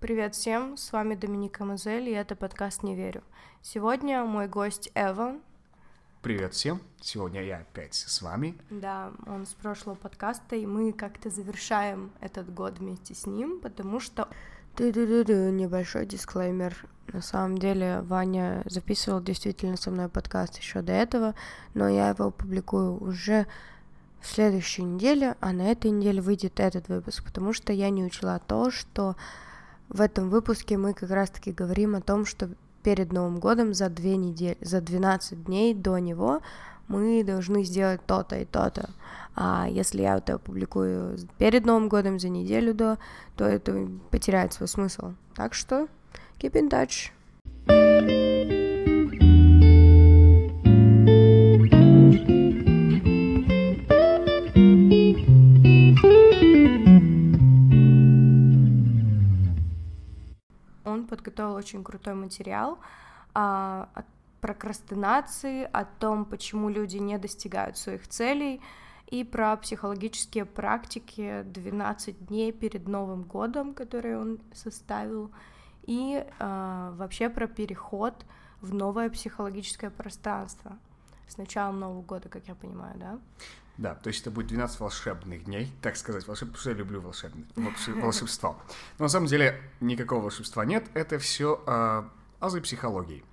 Привет всем, с вами Доминика Мазель, и это подкаст «Не верю». Сегодня мой гость Эван. Привет всем, сегодня я опять с вами. Да, он с прошлого подкаста, и мы как-то завершаем этот год вместе с ним, потому что... Небольшой дисклеймер. На самом деле Ваня записывал действительно со мной подкаст еще до этого, но я его публикую уже в следующей неделе, а на этой неделе выйдет этот выпуск, потому что я не учла то, что в этом выпуске мы как раз-таки говорим о том, что перед Новым годом за две недели, за 12 дней до него мы должны сделать то-то и то-то. А если я это опубликую перед Новым годом, за неделю до, то это потеряет свой смысл. Так что keep in touch. Подготовил очень крутой материал а, о прокрастинации, о том, почему люди не достигают своих целей, и про психологические практики 12 дней перед Новым годом, которые он составил, и а, вообще про переход в новое психологическое пространство с началом Нового года, как я понимаю, да? Да, то есть это будет 12 волшебных дней, так сказать, волшеб... потому что я люблю волшебное, волшебство. Но на самом деле никакого волшебства нет, это все э, а, азы психологии.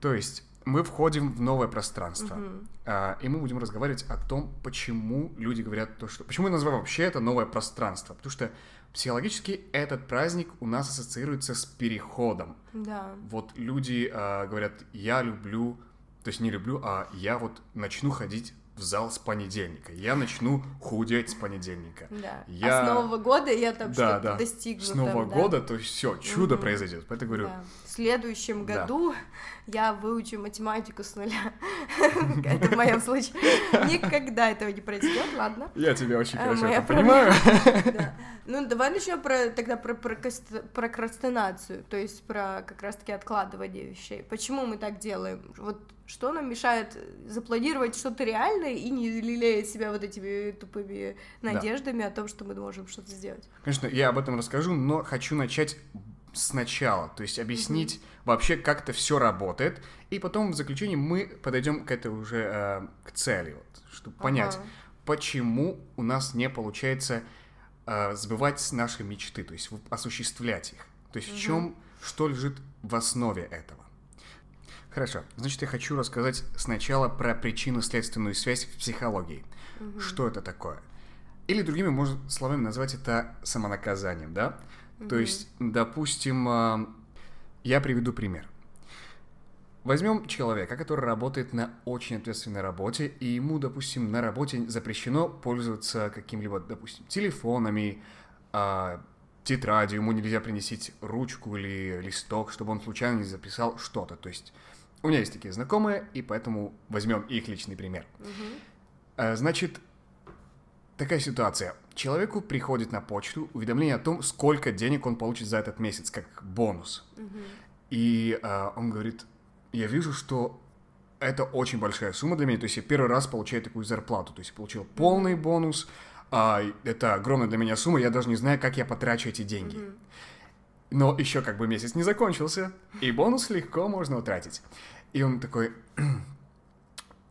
То есть мы входим в новое пространство, э, и мы будем разговаривать о том, почему люди говорят то, что... Почему я называю вообще это новое пространство? Потому что психологически этот праздник у нас ассоциируется с переходом. Да. Вот люди э, говорят, я люблю, то есть не люблю, а я вот начну ходить в зал с понедельника. Я начну худеть с понедельника. Да. Я... А с Нового года я там да, что-то да. достигну. С Нового там, года, да? то есть все, чудо угу. произойдет. Поэтому говорю. Да. В следующем да. году я выучу математику с нуля. Это в моем случае. Никогда этого не произойдет, ладно. Я тебя очень а, хорошо понимаю. Ну, давай начнем про тогда про прокрастинацию, то есть про как раз-таки откладывание вещей. Почему мы так делаем? Вот что нам мешает запланировать что-то реальное и не лелеять себя вот этими тупыми надеждами да. о том, что мы можем что-то сделать? Конечно, я об этом расскажу, но хочу начать сначала, то есть объяснить mm-hmm. вообще, как это все работает, и потом в заключении мы подойдем к этой уже э, к цели, вот, чтобы ага. понять, почему у нас не получается э, сбывать наши мечты, то есть осуществлять их, то есть mm-hmm. в чем, что лежит в основе этого. Хорошо, значит, я хочу рассказать сначала про причинно-следственную связь в психологии. Mm-hmm. Что это такое? Или другими можно словами назвать это самонаказанием, да? Mm-hmm. То есть, допустим, а, я приведу пример. Возьмем человека, который работает на очень ответственной работе, и ему, допустим, на работе запрещено пользоваться каким-либо, допустим, телефонами, э, тетрадью, ему нельзя принести ручку или листок, чтобы он случайно не записал что-то. То есть у меня есть такие знакомые, и поэтому возьмем их личный пример. Угу. Значит, такая ситуация. Человеку приходит на почту уведомление о том, сколько денег он получит за этот месяц, как бонус. Угу. И а, он говорит, я вижу, что это очень большая сумма для меня. То есть я первый раз получаю такую зарплату. То есть я получил полный бонус. А, это огромная для меня сумма. Я даже не знаю, как я потрачу эти деньги. Угу. Но еще как бы месяц не закончился, и бонус легко можно утратить. И он такой,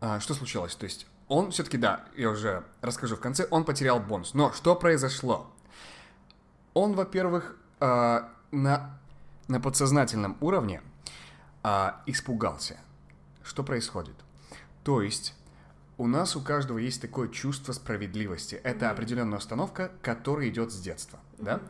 а, что случилось? То есть он все-таки, да, я уже расскажу в конце, он потерял бонус. Но что произошло? Он, во-первых, а, на, на подсознательном уровне а, испугался. Что происходит? То есть у нас у каждого есть такое чувство справедливости. Это mm-hmm. определенная установка, которая идет с детства, mm-hmm. да?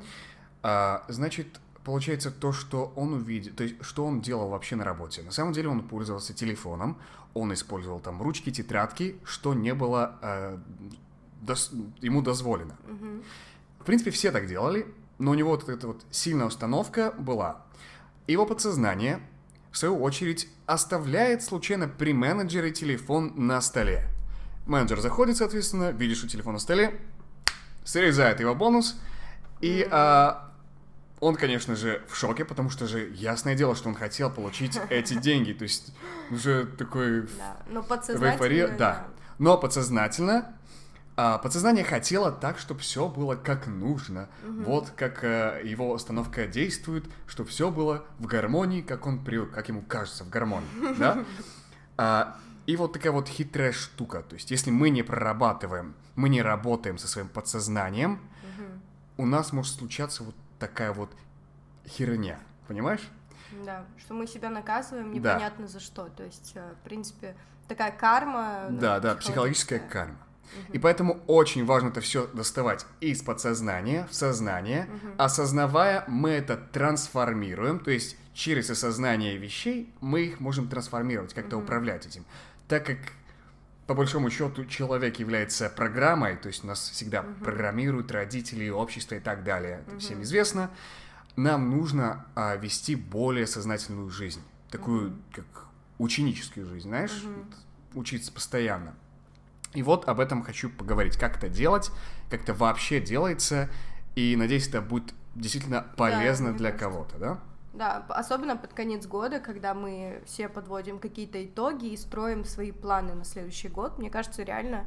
А, значит, получается то, что он увидел, то есть что он делал вообще на работе. На самом деле он пользовался телефоном, он использовал там ручки, тетрадки, что не было э, дос, ему дозволено. Mm-hmm. В принципе, все так делали, но у него вот эта вот сильная установка была. Его подсознание, в свою очередь, оставляет случайно при менеджере телефон на столе. Менеджер заходит, соответственно, видит, что телефон на столе, срезает его бонус, и mm-hmm он, конечно же, в шоке, потому что же ясное дело, что он хотел получить эти деньги. То есть уже такой да. Но подсознательно. Да. Но подсознательно а подсознание хотело так, чтобы все было как нужно. Угу. Вот как э, его установка действует, чтобы все было в гармонии, как он привык, как ему кажется, в гармонии, да? А, и вот такая вот хитрая штука. То есть, если мы не прорабатываем, мы не работаем со своим подсознанием, угу. у нас может случаться вот такая вот херня. Понимаешь? Да, что мы себя наказываем непонятно да. за что. То есть, э, в принципе, такая карма. Да, да, психологическая карма. И поэтому очень важно это все доставать из подсознания в сознание. Угу. Осознавая, мы это трансформируем, то есть через осознание вещей мы их можем трансформировать, как-то угу. управлять этим. Так как по большому счету человек является программой, то есть нас всегда угу. программируют родители, общество и так далее, это угу. всем известно. Нам нужно а, вести более сознательную жизнь, такую угу. как ученическую жизнь, знаешь, угу. учиться постоянно. И вот об этом хочу поговорить. Как это делать, как это вообще делается, и надеюсь, это будет действительно полезно да, для кого-то, да? Да, особенно под конец года, когда мы все подводим какие-то итоги и строим свои планы на следующий год. Мне кажется, реально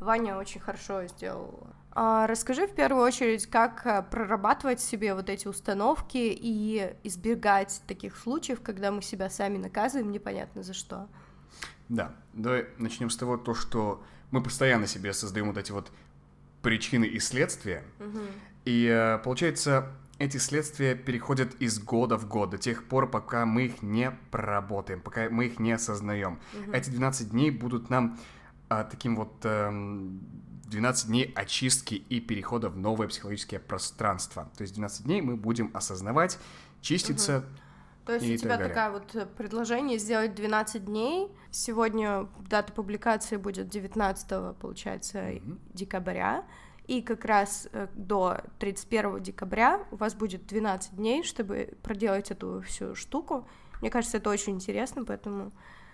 Ваня очень хорошо сделал. А, расскажи в первую очередь, как э, прорабатывать себе вот эти установки и избегать таких случаев, когда мы себя сами наказываем непонятно за что. Да, давай начнем с того, то, что мы постоянно себе создаем вот эти вот причины и следствия. Угу. И э, получается, эти следствия переходят из года в год, до тех пор, пока мы их не проработаем, пока мы их не осознаем. Угу. Эти 12 дней будут нам а, таким вот эм, 12 дней очистки и перехода в новое психологическое пространство. То есть 12 дней мы будем осознавать, чиститься. Угу. То есть у тебя такая вот э, предложение сделать 12 дней. Сегодня дата публикации будет 19, получается, mm-hmm. декабря. И как раз э, до 31 декабря у вас будет 12 дней, чтобы проделать эту всю штуку. Мне кажется, это очень интересно, поэтому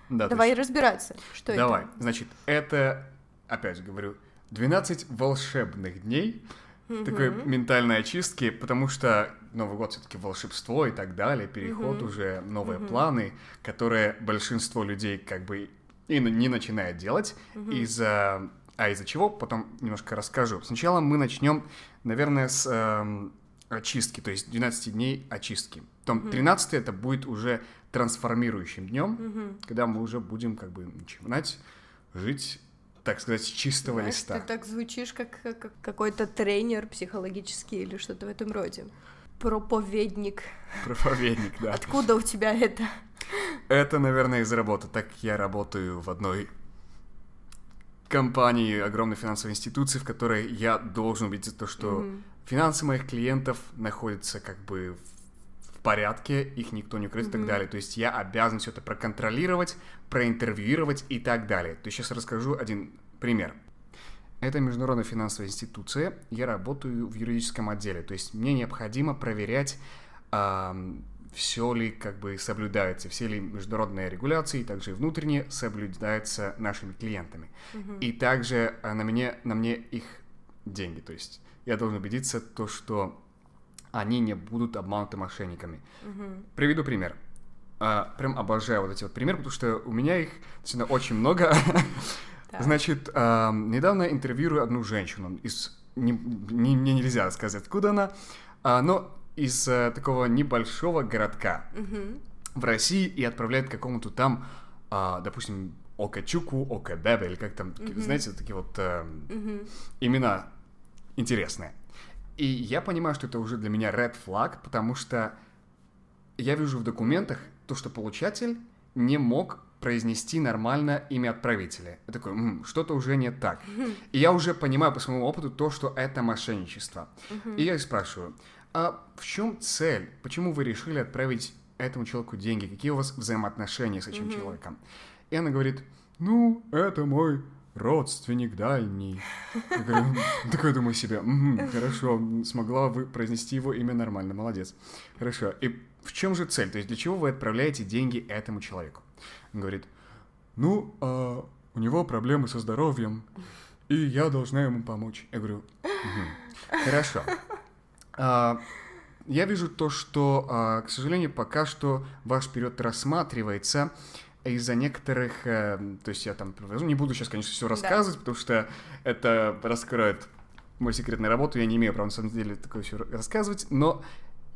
да, давай есть... разбираться, что давай. это. Давай, значит, это, опять говорю, 12 волшебных дней, mm-hmm. такой ментальной очистки, потому что Новый год все-таки волшебство и так далее, переход mm-hmm. уже, новые mm-hmm. планы, которые большинство людей как бы и не начинает делать mm-hmm. из-за а из-за чего, потом немножко расскажу. Сначала мы начнем, наверное, с э, очистки, то есть 12 дней очистки. Потом 13 это будет уже трансформирующим днем, mm-hmm. когда мы уже будем как бы начинать жить так сказать, с чистого Знаешь, листа. Ты так звучишь, как, как какой-то тренер психологический или что-то в этом роде. Проповедник. Проповедник, да. Откуда у тебя это? Это, наверное, из работы. Так я работаю в одной компании, огромной финансовой институции, в которой я должен видеть то, что mm-hmm. финансы моих клиентов находятся как бы в порядке, их никто не украдет mm-hmm. и так далее. То есть я обязан все это проконтролировать, проинтервьюировать и так далее. То есть сейчас расскажу один пример. Это международная финансовая институция, я работаю в юридическом отделе, то есть мне необходимо проверять все ли как бы соблюдается, все ли международные регуляции, также и внутренние соблюдаются нашими клиентами. Uh-huh. И также а, на мне, на мне их деньги, то есть я должен убедиться то, что они не будут обмануты мошенниками. Uh-huh. Приведу пример. А, прям обожаю вот эти вот примеры, потому что у меня их действительно очень много. Значит, а, недавно интервьюирую одну женщину из... Не, не, мне нельзя рассказать, откуда она, а, но из э, такого небольшого городка в России и отправляет какому-то там, э, допустим, Окачуку, Окабебе, или как там, знаете, такие вот э, имена интересные. И я понимаю, что это уже для меня red flag, потому что я вижу в документах то, что получатель не мог произнести нормально имя отправителя. Я такой, м-м, что-то уже не так. И я уже понимаю по своему опыту то, что это мошенничество. И я их спрашиваю, а в чем цель? Почему вы решили отправить этому человеку деньги? Какие у вас взаимоотношения с этим mm-hmm. человеком? И она говорит, ну, это мой родственник дальний. Такой думаю себе, хорошо, смогла вы произнести его имя нормально, молодец. Хорошо, и в чем же цель? То есть для чего вы отправляете деньги этому человеку? Он говорит, ну, а у него проблемы со здоровьем, и я должна ему помочь. Я говорю, угу, хорошо. А, я вижу то, что, а, к сожалению, пока что ваш период рассматривается. из-за некоторых, э, то есть я там не буду сейчас, конечно, все рассказывать, да. потому что это раскроет мою секретную работу, я не имею права на самом деле такое все рассказывать, но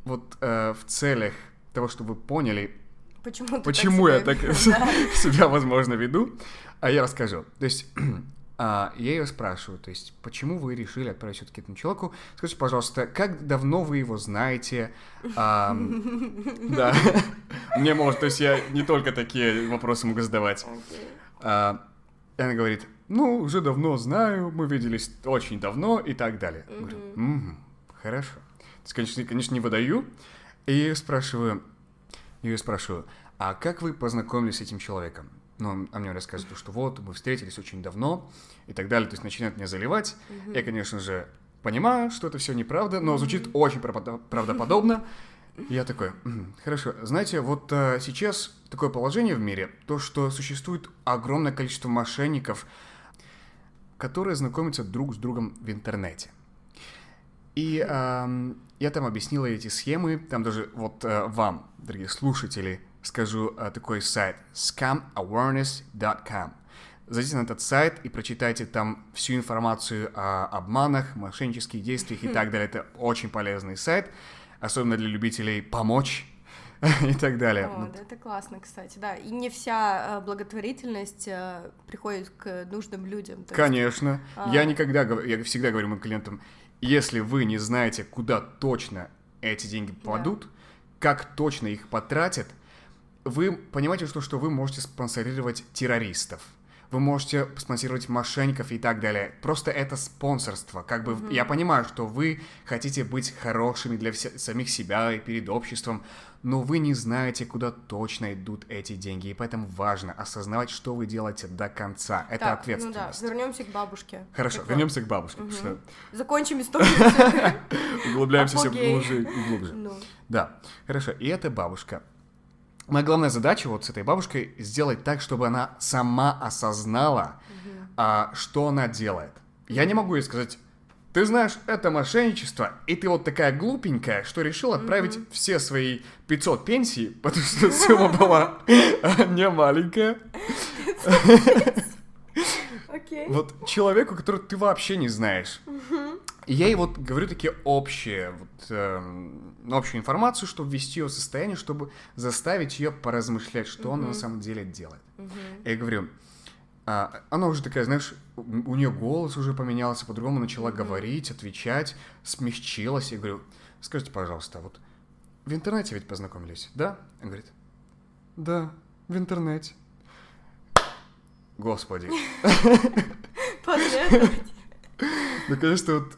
вот э, в целях того, чтобы вы поняли, почему, почему я так себя, возможно, веду, а я расскажу. То есть а, я ее спрашиваю, то есть, почему вы решили отправить все-таки этому человеку? Скажите, пожалуйста, как давно вы его знаете? А, да, мне может, то есть я не только такие вопросы могу задавать. А, она говорит, ну, уже давно знаю, мы виделись очень давно и так далее. Говорю, хорошо. То есть, конечно, конечно, не выдаю. И спрашиваю, ее спрашиваю, а как вы познакомились с этим человеком? Ну, а мне рассказывают, что вот, мы встретились очень давно и так далее, то есть начинает меня заливать. Mm-hmm. Я, конечно же, понимаю, что это все неправда, но звучит очень правдоподобно. Я такой, хорошо, знаете, вот а, сейчас такое положение в мире, то, что существует огромное количество мошенников, которые знакомятся друг с другом в интернете. И а, я там объяснила эти схемы, там даже вот а, вам, дорогие слушатели, скажу э, такой сайт scamawareness.com. Зайдите на этот сайт и прочитайте там всю информацию о обманах, мошеннических действиях и так далее. Это очень полезный сайт, особенно для любителей помочь и так далее. О, да, это классно, кстати, да. И не вся э, благотворительность э, приходит к нужным людям. Конечно. Есть, а... Я никогда, я всегда говорю моим клиентам, если вы не знаете, куда точно эти деньги попадут, да. как точно их потратят, вы понимаете, что, что вы можете спонсорировать террористов, вы можете спонсировать мошенников и так далее. Просто это спонсорство. Как бы mm-hmm. я понимаю, что вы хотите быть хорошими для вся- самих себя и перед обществом, но вы не знаете, куда точно идут эти деньги, и поэтому важно осознавать, что вы делаете до конца. Это так, ответственность. Ну да, вернемся к бабушке. Хорошо, так вернемся вот. к бабушке. Угу. Что... Закончим историю. Углубляемся все глубже и глубже. Ну. Да, хорошо. И эта бабушка моя главная задача вот с этой бабушкой сделать так, чтобы она сама осознала, угу. а, что она делает. Я не могу ей сказать, ты знаешь, это мошенничество, и ты вот такая глупенькая, что решил отправить mm все свои 500 пенсий, потому что сумма была не маленькая. Вот человеку, которого ты вообще не знаешь. И я ей вот говорю такие общие, вот, э, общую информацию, чтобы ввести ее в состояние, чтобы заставить ее поразмышлять, что mm-hmm. она на самом деле делает. Mm-hmm. Я говорю, а, она уже такая, знаешь, у нее голос уже поменялся, по-другому начала говорить, отвечать, смягчилась. Я говорю, скажите, пожалуйста, вот в интернете ведь познакомились, да? Она говорит, да, в интернете. Господи. Наконец-то вот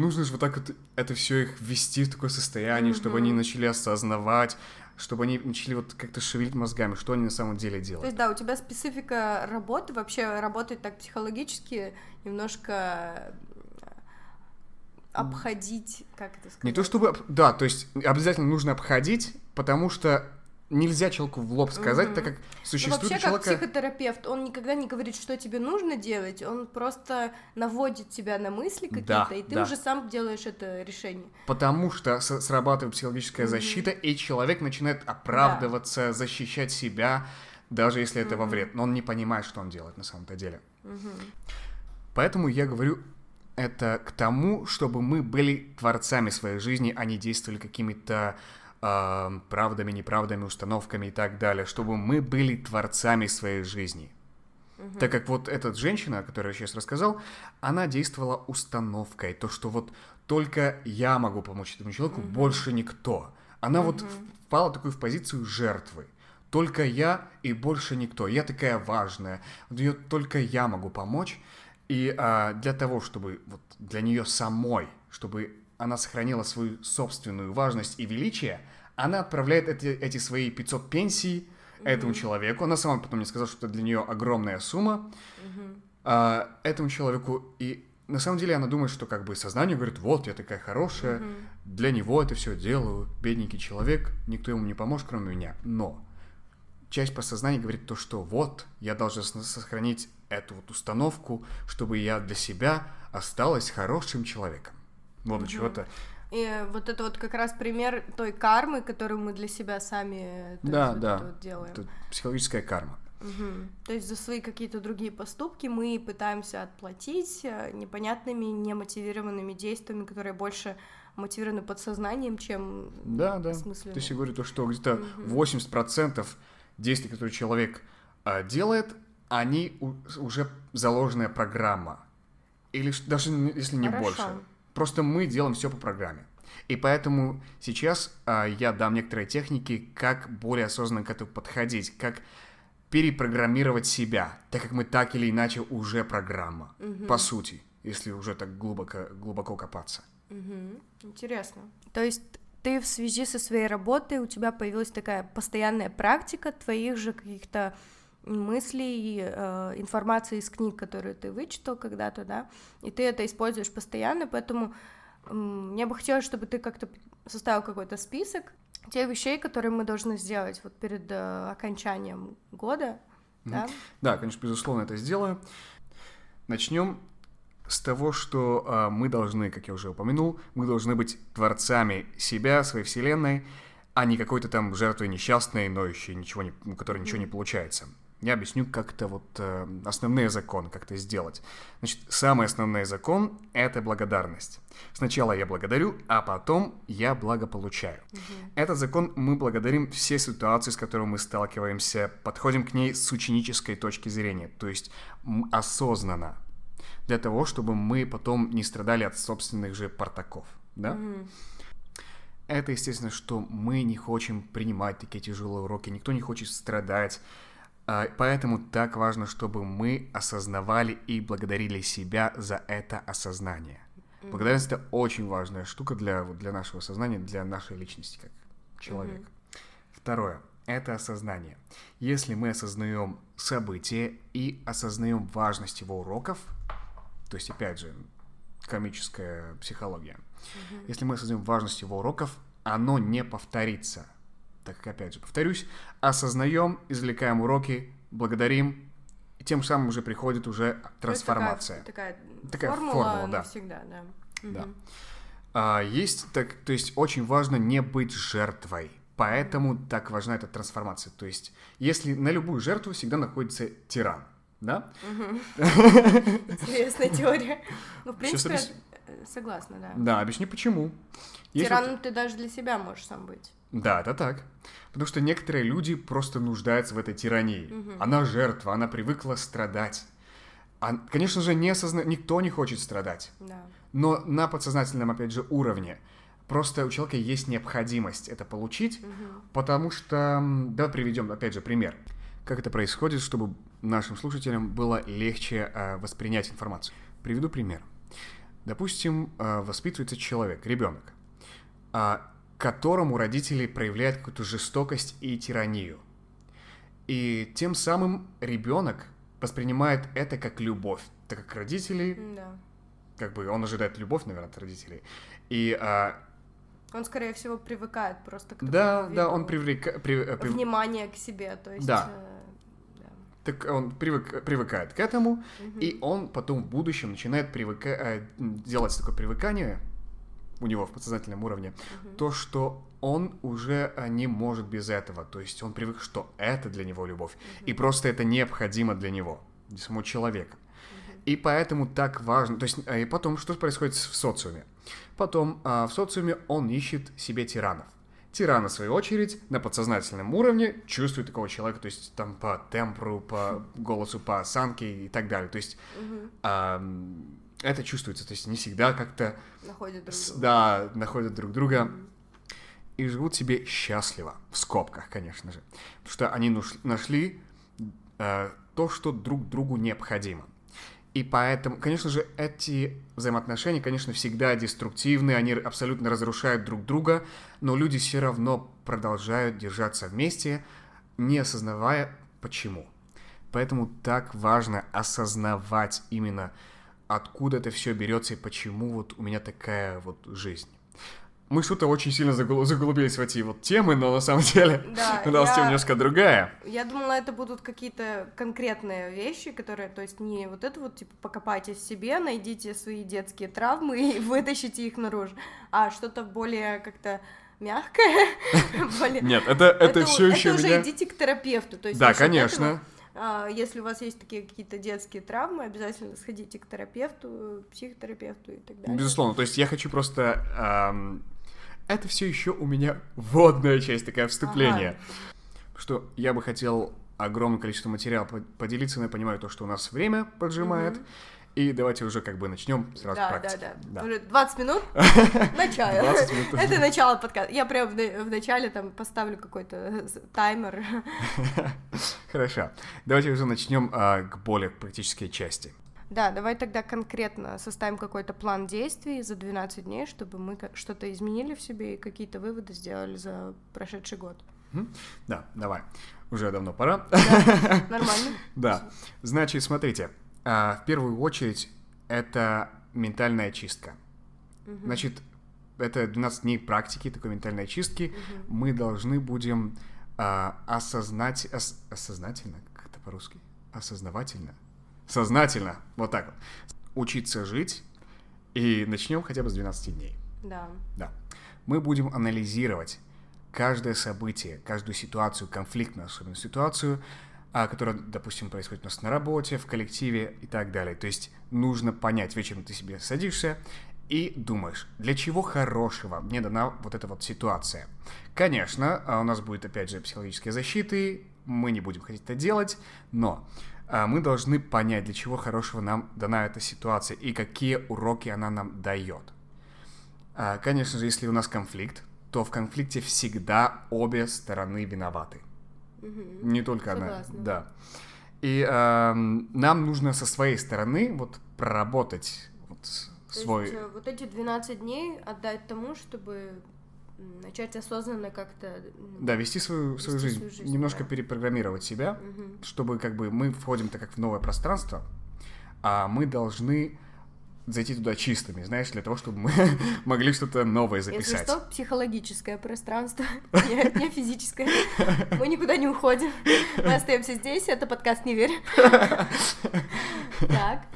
нужно же вот так вот это все их ввести в такое состояние, mm-hmm. чтобы они начали осознавать, чтобы они начали вот как-то шевелить мозгами, что они на самом деле делают. То есть, да, у тебя специфика работы вообще работает так психологически, немножко обходить, как это сказать? Не то чтобы, да, то есть обязательно нужно обходить, потому что нельзя человеку в лоб сказать, mm-hmm. так как существует ну, вообще, человека... как психотерапевт, он никогда не говорит, что тебе нужно делать, он просто наводит тебя на мысли какие-то, да, и ты да. уже сам делаешь это решение. Потому что срабатывает психологическая mm-hmm. защита, и человек начинает оправдываться, да. защищать себя, даже если это mm-hmm. во вред, но он не понимает, что он делает на самом-то деле. Mm-hmm. Поэтому я говорю это к тому, чтобы мы были творцами своей жизни, а не действовали какими-то э, правдами, неправдами, установками и так далее, чтобы мы были творцами своей жизни. Угу. Так как вот эта женщина, о которой я сейчас рассказал, она действовала установкой, то, что вот только я могу помочь этому человеку, угу. больше никто. Она угу. вот впала такую в позицию жертвы. Только я и больше никто. Я такая важная. Ее только я могу помочь. И а, для того, чтобы вот для нее самой, чтобы она сохранила свою собственную важность и величие, она отправляет эти, эти свои 500 пенсий mm-hmm. этому человеку. Она сама потом мне сказала, что это для нее огромная сумма. Mm-hmm. А, этому человеку. И на самом деле она думает, что как бы сознание говорит, вот, я такая хорошая, mm-hmm. для него это все делаю, бедненький человек, никто ему не поможет, кроме меня. Но часть подсознания говорит то, что вот, я должна сохранить эту вот установку, чтобы я для себя осталась хорошим человеком. Вот mm-hmm. чего-то И вот это вот как раз пример той кармы, которую мы для себя сами да, вот да. вот делаем. Это психологическая карма. Угу. То есть за свои какие-то другие поступки мы пытаемся отплатить э, непонятными, немотивированными действиями, которые больше мотивированы подсознанием, чем да, да. То есть я говорю то, что где-то угу. 80% действий, которые человек а, делает, они у, уже заложенная программа. Или даже если не Хорошо. больше. Просто мы делаем все по программе. И поэтому сейчас а, я дам некоторые техники, как более осознанно к этому подходить, как перепрограммировать себя, так как мы так или иначе уже программа, угу. по сути, если уже так глубоко, глубоко копаться. Угу. Интересно. То есть ты в связи со своей работой, у тебя появилась такая постоянная практика твоих же каких-то мыслей, э, информации из книг, которые ты вычитал когда-то, да, и ты это используешь постоянно, поэтому э, мне бы хотелось, чтобы ты как-то составил какой-то список тех вещей, которые мы должны сделать вот перед э, окончанием года, mm-hmm. да? Да, конечно, безусловно, это сделаю. Начнем с того, что э, мы должны, как я уже упомянул, мы должны быть творцами себя, своей вселенной, а не какой-то там жертвой несчастной, ноющей, ничего не, у которой ничего не получается. Я объясню как-то вот э, основные законы, как это сделать. Значит, самый основной закон — это благодарность. Сначала я благодарю, а потом я благополучаю. Угу. Этот закон мы благодарим все ситуации, с которыми мы сталкиваемся, подходим к ней с ученической точки зрения, то есть осознанно, для того, чтобы мы потом не страдали от собственных же портаков, да? Угу. Это, естественно, что мы не хотим принимать такие тяжелые уроки, никто не хочет страдать, поэтому так важно, чтобы мы осознавали и благодарили себя за это осознание. Благодарность это очень важная штука для, для нашего сознания, для нашей личности как человека. Mm-hmm. Второе это осознание. Если мы осознаем события и осознаем важность его уроков, то есть, опять же, комическая психология, mm-hmm. если мы осознаем важность его уроков, оно не повторится так как, опять же, повторюсь, осознаем, извлекаем уроки, благодарим, и тем самым уже приходит уже трансформация. Такая, такая, такая формула, формула да. навсегда, да. Да. Угу. А, есть, так, то есть очень важно не быть жертвой. Поэтому так важна эта трансформация. То есть, если на любую жертву всегда находится тиран, да? Интересная теория. Ну, в принципе, согласна, да. Да, объясни почему. Тираном ты даже для себя можешь сам быть. Да, это так. Потому что некоторые люди просто нуждаются в этой тирании. Угу. Она жертва, она привыкла страдать. А, конечно же, не осозна... никто не хочет страдать. Да. Но на подсознательном, опять же, уровне просто у человека есть необходимость это получить, угу. потому что... Давай приведем, опять же, пример. Как это происходит, чтобы нашим слушателям было легче э, воспринять информацию. Приведу пример. Допустим, э, воспитывается человек, ребенок. А которому родители проявляют какую-то жестокость и тиранию. И тем самым ребенок воспринимает это как любовь, так как родители, да. как бы он ожидает любовь, наверное, от родителей. И а, он, скорее всего, привыкает просто к Да, да, он привлека... При... Э, прив... Внимание к себе, то есть... Да. Э, да. Так он привык... привыкает к этому, угу. и он потом в будущем начинает привыка... Э, делать такое привыкание у него в подсознательном уровне, угу. то, что он уже а, не может без этого. То есть он привык, что это для него любовь. Угу. И просто это необходимо для него, для самого человека. Угу. И поэтому так важно. То есть, а, и потом, что происходит в социуме? Потом а, в социуме он ищет себе тиранов. Тиран, в свою очередь, на подсознательном уровне чувствует такого человека, то есть там по темпру, по голосу, по осанке и так далее. То есть угу. а, это чувствуется, то есть не всегда как-то... Находят друг друга. Да, находят друг друга. Mm-hmm. И живут себе счастливо, в скобках, конечно же. Потому что они нашли э, то, что друг другу необходимо. И поэтому, конечно же, эти взаимоотношения, конечно, всегда деструктивны, они абсолютно разрушают друг друга, но люди все равно продолжают держаться вместе, не осознавая почему. Поэтому так важно осознавать именно откуда это все берется и почему вот у меня такая вот жизнь. мы что-то очень сильно загл- заглубились в эти вот темы, но на самом деле Да, у нас я- тема немножко другая. Я думала, это будут какие-то конкретные вещи, которые, то есть не вот это вот, типа, покопайтесь в себе, найдите свои детские травмы и вытащите их наружу, а что-то более как-то мягкое. Нет, это, это, все это еще уже меня... идите к терапевту. То есть Да, конечно. этого, если у вас есть такие какие-то детские травмы, обязательно сходите к терапевту, психотерапевту и так далее. Безусловно, то есть я хочу просто... ам, это все еще у меня вводная часть, такая вступление. Что я бы хотел огромное количество материала по- поделиться, но я понимаю то, что у нас время поджимает. И давайте уже как бы начнем сразу Да, с да, практики. да, Уже 20 минут начало. 20 минут. Это начало подкаста. Я прям в на- в начале там поставлю какой-то с- таймер. Хорошо. Давайте уже начнем а, к более практической части. Да, давай тогда конкретно составим какой-то план действий за 12 дней, чтобы мы что-то изменили в себе и какие-то выводы сделали за прошедший год. Да, давай. Уже давно пора. Нормально? Да. Значит, смотрите. А, В первую очередь, это ментальная чистка. Значит, это 12 дней практики такой ментальной чистки. Мы должны будем а, осознать... ос- осознательно? Как это по-русски? Осознавательно? Сознательно. Вот так вот. Учиться жить. И начнем хотя бы с 12 дней. Да. Да. Мы будем анализировать каждое событие, каждую ситуацию, конфликтную особенно ситуацию, которая, допустим, происходит у нас на работе, в коллективе и так далее. То есть нужно понять, вечером ты себе садишься и думаешь, для чего хорошего мне дана вот эта вот ситуация. Конечно, а, у нас будет, опять же, психологические защиты, мы не будем хотеть это делать, но а, мы должны понять, для чего хорошего нам дана эта ситуация и какие уроки она нам дает. А, Конечно же, если у нас конфликт, то в конфликте всегда обе стороны виноваты. Мгм. Не только она. Согласна. Да. И эм, нам нужно со своей стороны вот проработать вот То свой... есть, э, вот эти 12 дней отдать тому, чтобы начать осознанно как-то... м, Да, вести свою, свою Вести жизнь, свою жизнь, немножко да. перепрограммировать себя, мгм. чтобы как бы мы входим-то как в новое пространство, а мы должны зайти туда чистыми, знаешь, для того, чтобы мы могли что-то новое Если записать. что, психологическое пространство, не, физическое. Мы никуда не уходим. Мы остаемся здесь, это подкаст «Не верь». Так.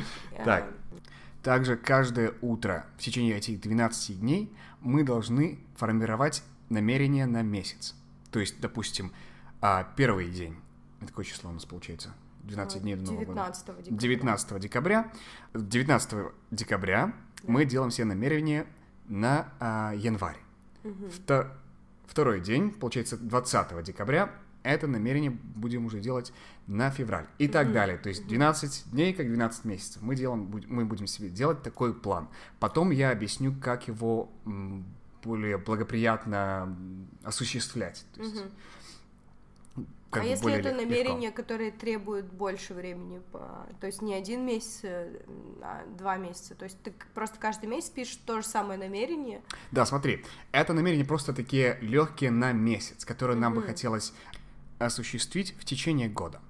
Так. э, Также каждое утро в течение этих 12 дней мы должны формировать намерение на месяц. То есть, допустим, а, первый день, это какое число у нас получается? 12 дней до Нового года. 19 декабря. 19 декабря. 19 декабря мы делаем себе намерение на а, январь. Мгм. Вто- Второй день, получается, 20 декабря, это намерение будем уже делать на февраль. И так Мгм. далее. То есть 12 дней, как 12 месяцев. Мы, делаем, мы будем себе делать такой план. Потом я объясню, как его более благоприятно осуществлять. То есть, Мгм. Как а бы если это лег- легко. намерения, которые требуют больше времени, то есть не один месяц, э, а два месяца, то есть ты просто каждый месяц пишешь то же самое намерение, Да, смотри, это намерения просто такие легкие на месяц, которые нам бы хотелось осуществить в течение года.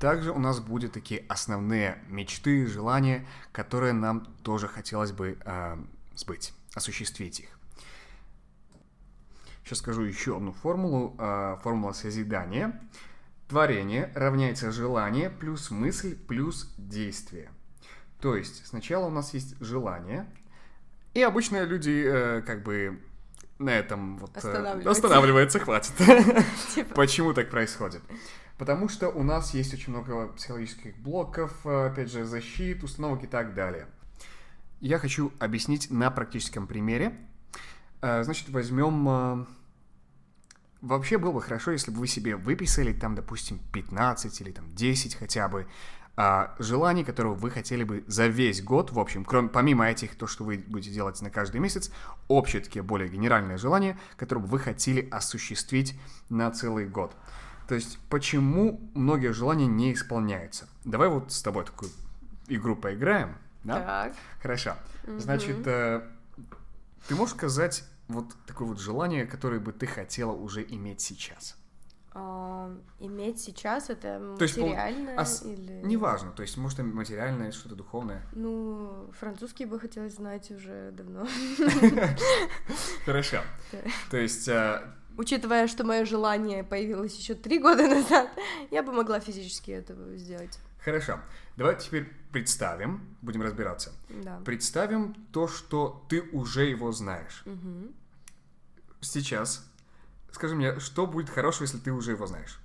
Также у нас будут такие основные мечты, желания, которые нам тоже хотелось бы э, сбыть, осуществить их. Сейчас скажу еще одну формулу. э, формула созидания. Творение равняется желание плюс мысль плюс действие. То есть сначала у нас есть желание, и обычно люди э, как бы на этом вот э, Останавливаются. останавливаются, хватит. типа, Почему так происходит? Потому что у нас есть очень много психологических блоков, э, опять же, защит, установок и так далее. Я хочу объяснить на практическом примере. Э, Значит, возьмем... Вообще было бы хорошо, если бы вы себе выписали там, допустим, 15 или там 10 хотя бы а, желаний, которые вы хотели бы за весь год, в общем, кроме, помимо этих, то, что вы будете делать на каждый месяц, общие такие более генеральные желания, которые бы вы хотели осуществить на целый год. То есть, почему многие желания не исполняются? Давай вот с тобой такую игру поиграем, да? так, Хорошо. Значит, э, ты можешь сказать вот такое вот желание, которое бы ты хотела уже иметь сейчас? А, иметь сейчас это То есть, пол- материально ос- или... Неважно, то есть, может, материальное, что-то духовное. Ну, французский бы хотелось знать уже давно. Хорошо. То есть, э, Учитывая, что мое желание появилось еще три года назад, я бы могла физически это сделать. Хорошо. Давай теперь представим, будем разбираться. Да. Представим то, что ты уже его знаешь. Мгм. Сейчас скажи мне, что будет хорошего, если ты уже его знаешь?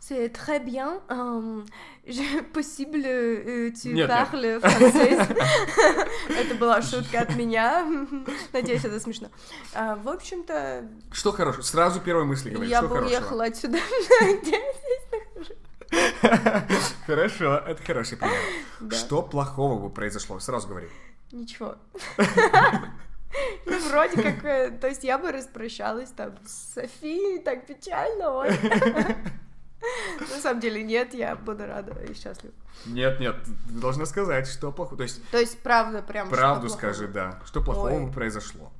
C'est très bien. Euh, je- possible, euh, tu Нет, нет. parles français. Это была шутка от меня. Надеюсь, это смешно. А, В общем-то, Что хорошего? Сразу первой мысли говори, я бы уехала отсюда. Хорошо, это хороший пример. Да. Что плохого бы произошло? Сразу говори. Ничего. Ну, вроде как, э, то есть я бы распрощалась там с Софией, так печально, ой. На самом деле нет, я буду рада и счастлива. Нет, нет, ты должна сказать, что плохого. То есть, То есть, правда, прям правду скажи, да. Что плохого бы произошло?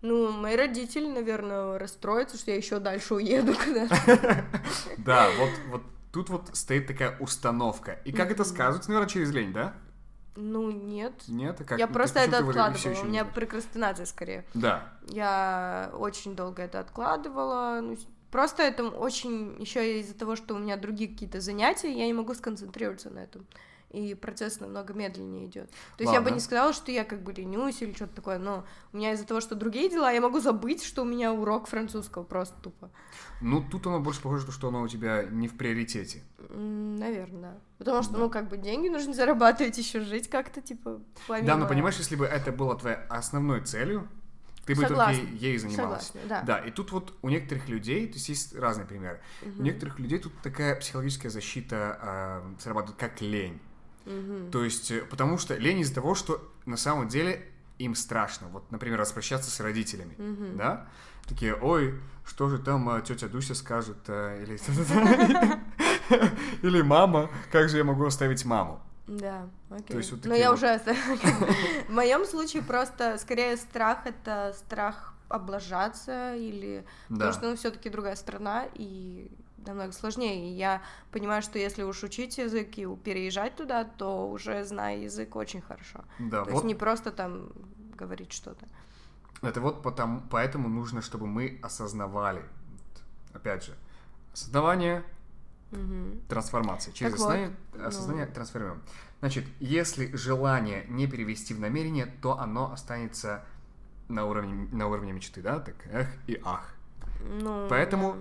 Ну, мои родители, наверное, расстроятся, что я еще дальше уеду куда-то. Да, вот, вот тут вот стоит такая установка. И как это сказывается, наверное, через лень, да? Ну, нет. Нет? А как? Я Ну, просто это откладывала. У меня прокрастинация скорее. Да. Я очень долго это откладывала. ну, просто это очень еще из-за того, что у меня другие какие-то занятия, я не могу сконцентрироваться на этом. И процесс намного медленнее идет. То есть я бы Ладно. не сказала, что я как бы ленюсь или что-то такое, но у меня из-за того, что другие дела, я могу забыть, что у меня урок французского просто тупо. Ну, тут оно больше похоже, на то, что оно у тебя не в приоритете. Наверное. Потому что, Да. ну, как бы деньги нужно зарабатывать, еще жить как-то, типа, помимо... Да, но понимаешь, если бы это было твоей основной целью, ты бы Согласна. только ей занималась. Согласна, да. Да, и тут вот у некоторых людей, то есть есть разные примеры, у Мгм. некоторых людей тут такая психологическая защита а, срабатывает как лень. Мгм. То есть, э, потому что лень из-за того, что на самом деле им страшно. Вот, например, распрощаться с родителями, Мгм. да? Такие, ой, что же там а, тетя Дуся скажет, а, или... Или мама, как же я могу оставить маму? Да, окей. есть вот Но такие я вот- уже... В моем случае просто скорее страх — это страх облажаться или... Да. Потому что, ну, все таки другая страна, и намного сложнее. И я понимаю, что если уж учить язык и переезжать туда, то уже зная язык очень хорошо. Да, То вот есть не просто там говорить что-то. Это вот потому, поэтому нужно, чтобы мы осознавали. Опять же, осознавание, Мгм. трансформация. Через Так вот, осознание, ну. осознание трансформируем. Значит, если желание не перевести в намерение, то оно останется на уровне, на уровне мечты, да? Так, эх и ах. Ну, Поэтому- да.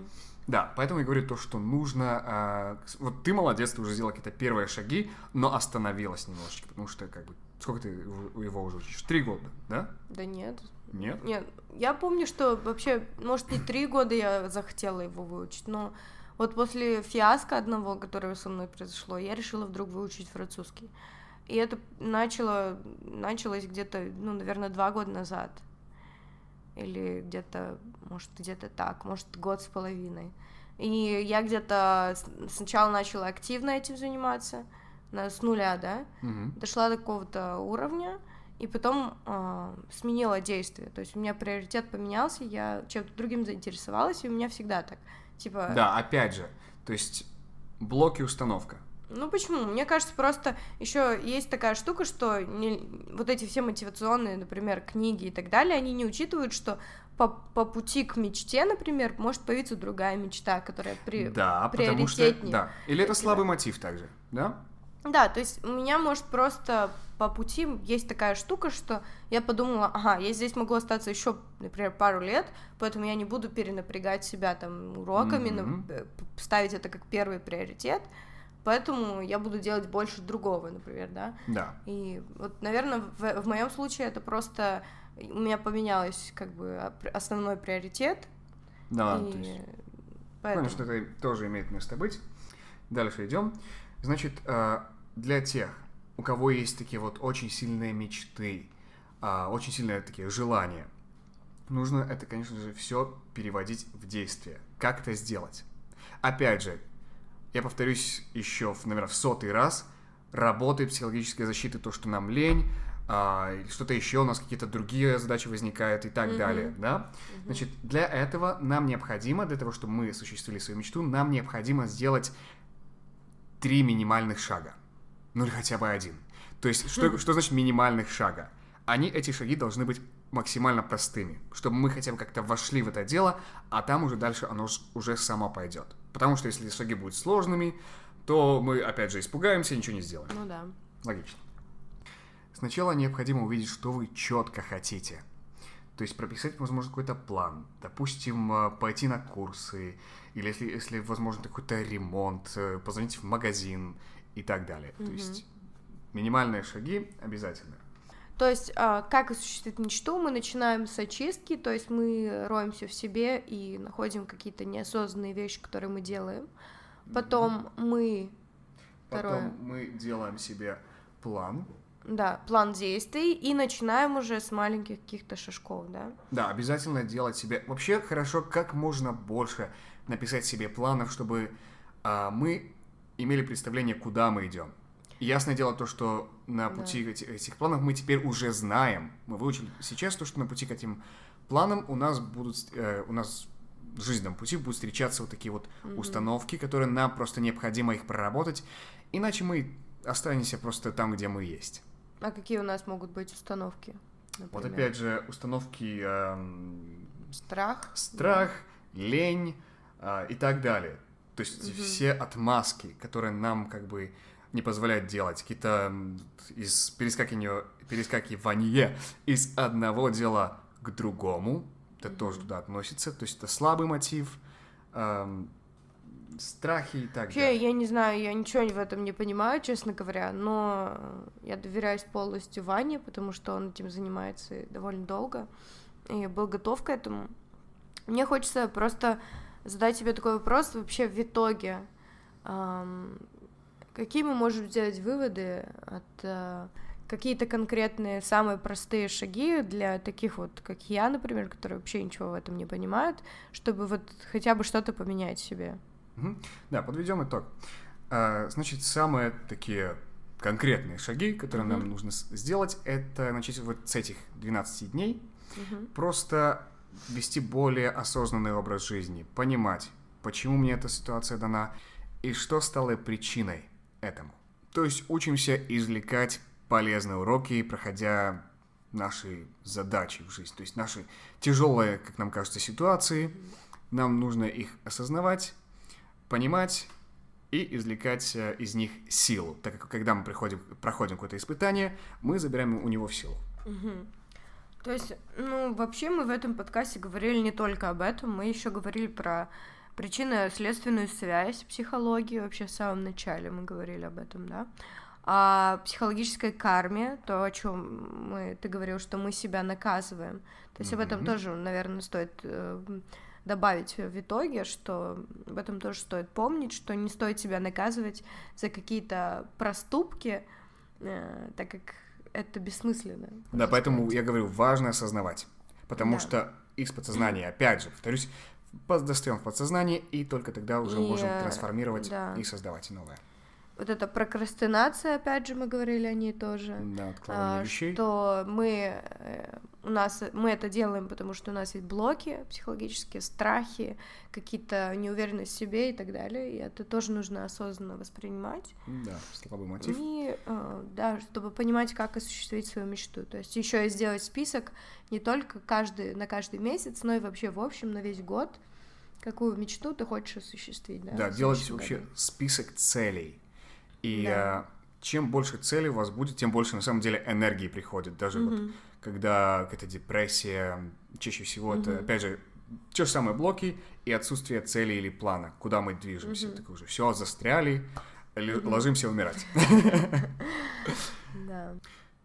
Да, поэтому я говорю то, что нужно... с- вот ты молодец, ты уже сделала какие-то первые шаги, но остановилась немножечко, потому что, как бы, сколько ты его уже учишь? Три года, да? Да нет. Нет? Нет, я помню, что вообще, может, не три года я захотела его выучить, но вот после фиаско одного, которое со мной произошло, я решила вдруг выучить французский. И это начало, началось где-то, ну, наверное, два года назад. Или где-то, может, где-то так, может, год с половиной. И я где-то сначала начала активно этим заниматься, с нуля, да, Мгм. дошла до какого-то уровня, и потом а, сменила действие. То есть у меня приоритет поменялся, я чем-то другим заинтересовалась, и у меня всегда так. Типа, Да, опять же, то есть блок и установка. Ну почему? Мне кажется, просто еще есть такая штука, что не- вот эти все мотивационные, например, книги и так далее, они не учитывают, что по, по пути к мечте, например, может появиться другая мечта, которая при... Да, потому что... приоритетнее Да. Или это слабый мотив также, да? Да, то есть у меня, может, просто по пути есть такая штука, что я подумала, ага, я здесь могу остаться еще, например, пару лет, поэтому я не буду перенапрягать себя там уроками, п- ставить это как первый приоритет, поэтому я буду делать больше другого, например, да. Да. И вот, наверное, в, в моем случае это просто у меня поменялось как бы оп- основной приоритет, Да, и то есть... поэтому. Понял, что это тоже имеет место быть. Дальше идем. Значит, э, для тех, у кого есть такие вот очень сильные мечты, а, очень сильные такие желания, нужно это, конечно же, все переводить в действие. Как это сделать? Опять же, я повторюсь еще, в, наверное, в сотый раз, работает психологическая защита, то, что нам лень, а, что-то еще у нас какие-то другие задачи возникают и так mm-hmm. далее, да? Mm-hmm. Значит, для этого нам необходимо, для того, чтобы мы осуществили свою мечту, нам необходимо сделать три минимальных шага. Ну или хотя бы один. То есть, что, что значит минимальных шага? Они, эти шаги должны быть максимально простыми, чтобы мы хотя бы как-то вошли в это дело, а там уже дальше оно уже само пойдет. Потому что если шаги будут сложными, то мы опять же испугаемся и ничего не сделаем. Ну да. Логично. Сначала необходимо увидеть, что вы четко хотите. То есть прописать, возможно, какой-то план. Допустим, э, пойти на курсы, или если, если возможно, какой-то ремонт, э, позвонить в магазин и так далее. Mm-hmm. То есть минимальные шаги обязательно. То есть, а, как осуществить мечту, мы начинаем с очистки, то есть мы роемся в себе и находим какие-то неосознанные вещи, которые мы делаем. Потом мы... Потом Второе. мы делаем себе план, да, план действий, и начинаем уже с маленьких каких-то шажков, да? Да, обязательно делать себе... Вообще хорошо как можно больше написать себе планов, чтобы а, мы имели представление, куда мы идем. Ясное дело то, что на пути да. этих, этих планов мы теперь уже знаем. Мы выучили сейчас то, что на пути к этим планам у нас будут... Э, у нас в жизненном пути будут встречаться вот такие вот mm-hmm. установки, которые нам просто необходимо их проработать, иначе мы останемся просто там, где мы есть. А какие у нас могут быть установки? Например? Вот опять же, установки... Эм, страх. Страх, да. лень э, и так далее. То есть угу. все отмазки, которые нам как бы не позволяют делать, какие-то из перескакивания, перескакивания из одного дела к другому, это тоже туда относится, то есть это слабый мотив, эм, страхи и так Вообще, далее. я не знаю, я ничего в этом не понимаю, честно говоря, но я доверяюсь полностью Ване, потому что он этим занимается довольно долго и был готов к этому. Мне хочется просто задать тебе такой вопрос вообще в итоге. Эм, какие мы можем сделать выводы от э, какие-то конкретные самые простые шаги для таких вот, как я, например, которые вообще ничего в этом не понимают, чтобы вот хотя бы что-то поменять себе? Угу. Да, подведем итог. А, значит, самые такие конкретные шаги, которые угу. нам нужно сделать, это начать вот с этих 12 дней. Угу. Просто вести более осознанный образ жизни, понимать, почему мне эта ситуация дана и что стало причиной этому. То есть учимся извлекать полезные уроки, проходя наши задачи в жизни. То есть наши тяжелые, как нам кажется, ситуации, нам нужно их осознавать, понимать и извлекать э, из них силу, так как когда мы приходим, проходим какое-то испытание, мы забираем у него силу. Угу. То есть, ну, вообще мы в этом подкасте говорили не только об этом, мы еще говорили про причинно-следственную связь психологии, вообще в самом начале мы говорили об этом, да, о психологической карме, то, о чем мы, ты говорил, что мы себя наказываем. То есть mm-hmm. об этом тоже, наверное, стоит э, добавить в итоге, что об этом тоже стоит помнить, что не стоит себя наказывать за какие-то проступки, э, так как это бессмысленно. Да, поэтому сказать. я говорю, важно осознавать, потому да. что из подсознания, опять же, повторюсь, достаем в подсознание, и только тогда уже и, можем трансформировать да. и создавать новое вот эта прокрастинация, опять же, мы говорили о ней тоже. Да, а, вещей. Что мы э, у нас мы это делаем, потому что у нас есть блоки психологические, страхи, какие-то неуверенность в себе и так далее. И это тоже нужно осознанно воспринимать. Да, слабый мотив. И э, да, чтобы понимать, как осуществить свою мечту. То есть еще и сделать список не только каждый, на каждый месяц, но и вообще в общем на весь год какую мечту ты хочешь осуществить, да? Да, делать вообще году. список целей и да. Э, чем больше целей у вас будет, тем больше на самом деле энергии приходит. Даже mm-hmm. вот когда какая-то депрессия, чаще всего mm-hmm. это, опять же, те же самые блоки и отсутствие цели или плана, куда мы движемся. Mm-hmm. Так уже все, застряли, mm-hmm. ложимся умирать.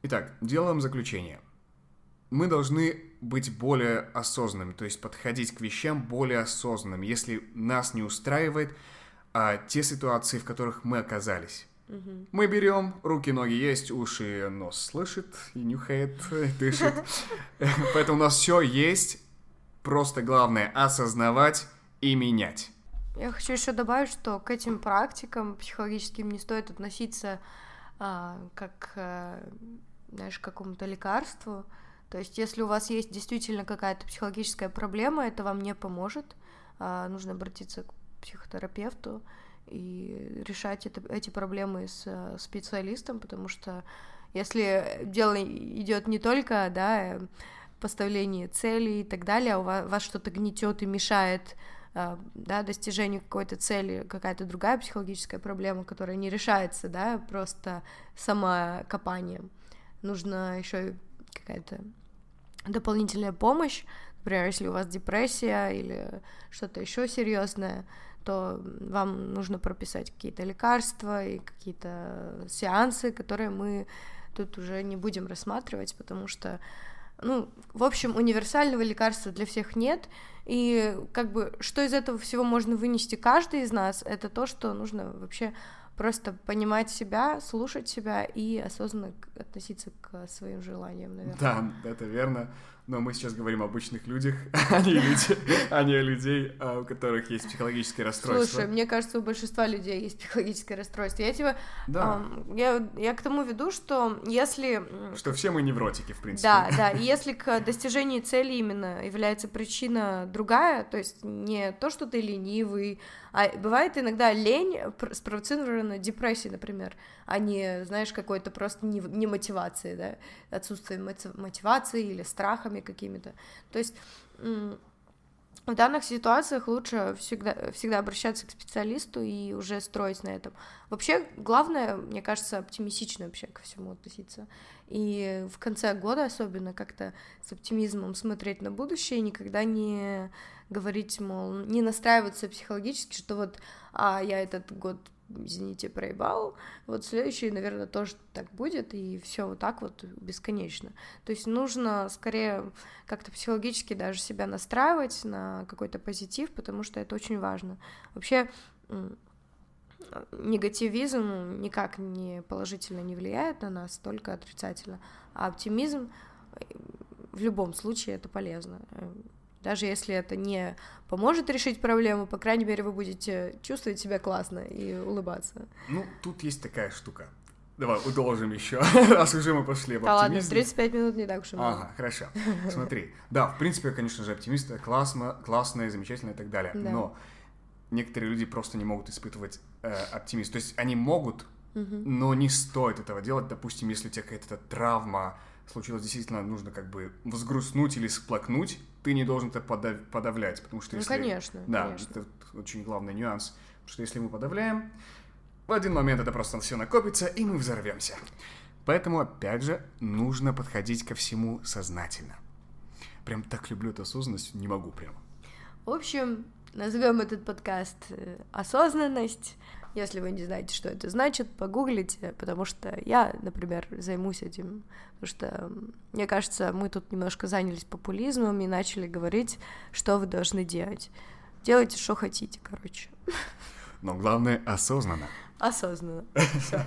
Итак, делаем заключение. Мы должны быть более осознанными, то есть подходить к вещам более осознанными, если нас не устраивает а, те ситуации, в которых мы оказались. Угу. Мы берем, руки, ноги есть, уши, нос слышит и нюхает, дышит. Поэтому у нас все есть. Просто главное осознавать и менять. Я хочу еще добавить, что к этим практикам психологическим не стоит относиться а, как а, знаешь, какому-то лекарству. То есть, если у вас есть действительно какая-то психологическая проблема, это вам не поможет. А, нужно обратиться к психотерапевту и решать это, эти проблемы с э, специалистом, потому что если дело идет не только, да, поставление целей и так далее, а у вас, вас что-то гнетет и мешает э, да, достижению какой-то цели, какая-то другая психологическая проблема, которая не решается, да, просто самокопанием. Нужно еще какая-то дополнительная помощь, например, если у вас депрессия или что-то еще серьезное, то вам нужно прописать какие-то лекарства и какие-то сеансы, которые мы тут уже не будем рассматривать, потому что, ну, в общем, универсального лекарства для всех нет, и как бы что из этого всего можно вынести каждый из нас, это то, что нужно вообще просто понимать себя, слушать себя и осознанно относиться к своим желаниям, наверное. Да, это верно но мы сейчас говорим о обычных людях, а не, люди, а не людей, а, у которых есть психологическое расстройство. Слушай, мне кажется, у большинства людей есть психологическое расстройство. Я тебе... Да. Эм, я, я к тому веду, что если... Что все мы невротики, в принципе. Да, да, и если к достижению цели именно является причина другая, то есть не то, что ты ленивый, а бывает иногда лень спровоцирована депрессией, например, а не, знаешь, какой-то просто не, не мотивации, да, отсутствием мотивации или страхами какими-то. То есть в данных ситуациях лучше всегда, всегда обращаться к специалисту и уже строить на этом. Вообще, главное, мне кажется, оптимистично вообще ко всему относиться. И в конце года особенно как-то с оптимизмом смотреть на будущее, никогда не говорить, мол, не настраиваться психологически, что вот, а, я этот год извините, проебал, вот следующий, наверное, тоже так будет, и все вот так вот бесконечно. То есть нужно скорее как-то психологически даже себя настраивать на какой-то позитив, потому что это очень важно. Вообще негативизм никак не положительно не влияет на нас, только отрицательно, а оптимизм в любом случае это полезно. Даже если это не поможет решить проблему, по крайней мере, вы будете чувствовать себя классно и улыбаться. Ну, тут есть такая штука. Давай, удолжим еще, раз уже мы пошли об Да ладно, 35 минут не так уж и много. Ага, хорошо. Смотри, да, в принципе, конечно же, оптимист классно, классное, замечательное и так далее, да. но некоторые люди просто не могут испытывать э, оптимизм. То есть они могут, угу. но не стоит этого делать. Допустим, если у тебя какая-то травма случилась, действительно нужно как бы взгрустнуть или сплакнуть, ты не должен это подав... подавлять, потому что ну, если... Ну, конечно, Да, конечно. это очень главный нюанс, потому что если мы подавляем, в один момент это просто все накопится, и мы взорвемся. Поэтому, опять же, нужно подходить ко всему сознательно. Прям так люблю эту осознанность, не могу прямо. В общем, назовем этот подкаст э, «Осознанность». Если вы не знаете, что это значит, погуглите, потому что я, например, займусь этим, потому что, мне кажется, мы тут немножко занялись популизмом и начали говорить, что вы должны делать. Делайте, что хотите, короче. Но главное, осознанно. Осознанно. Все.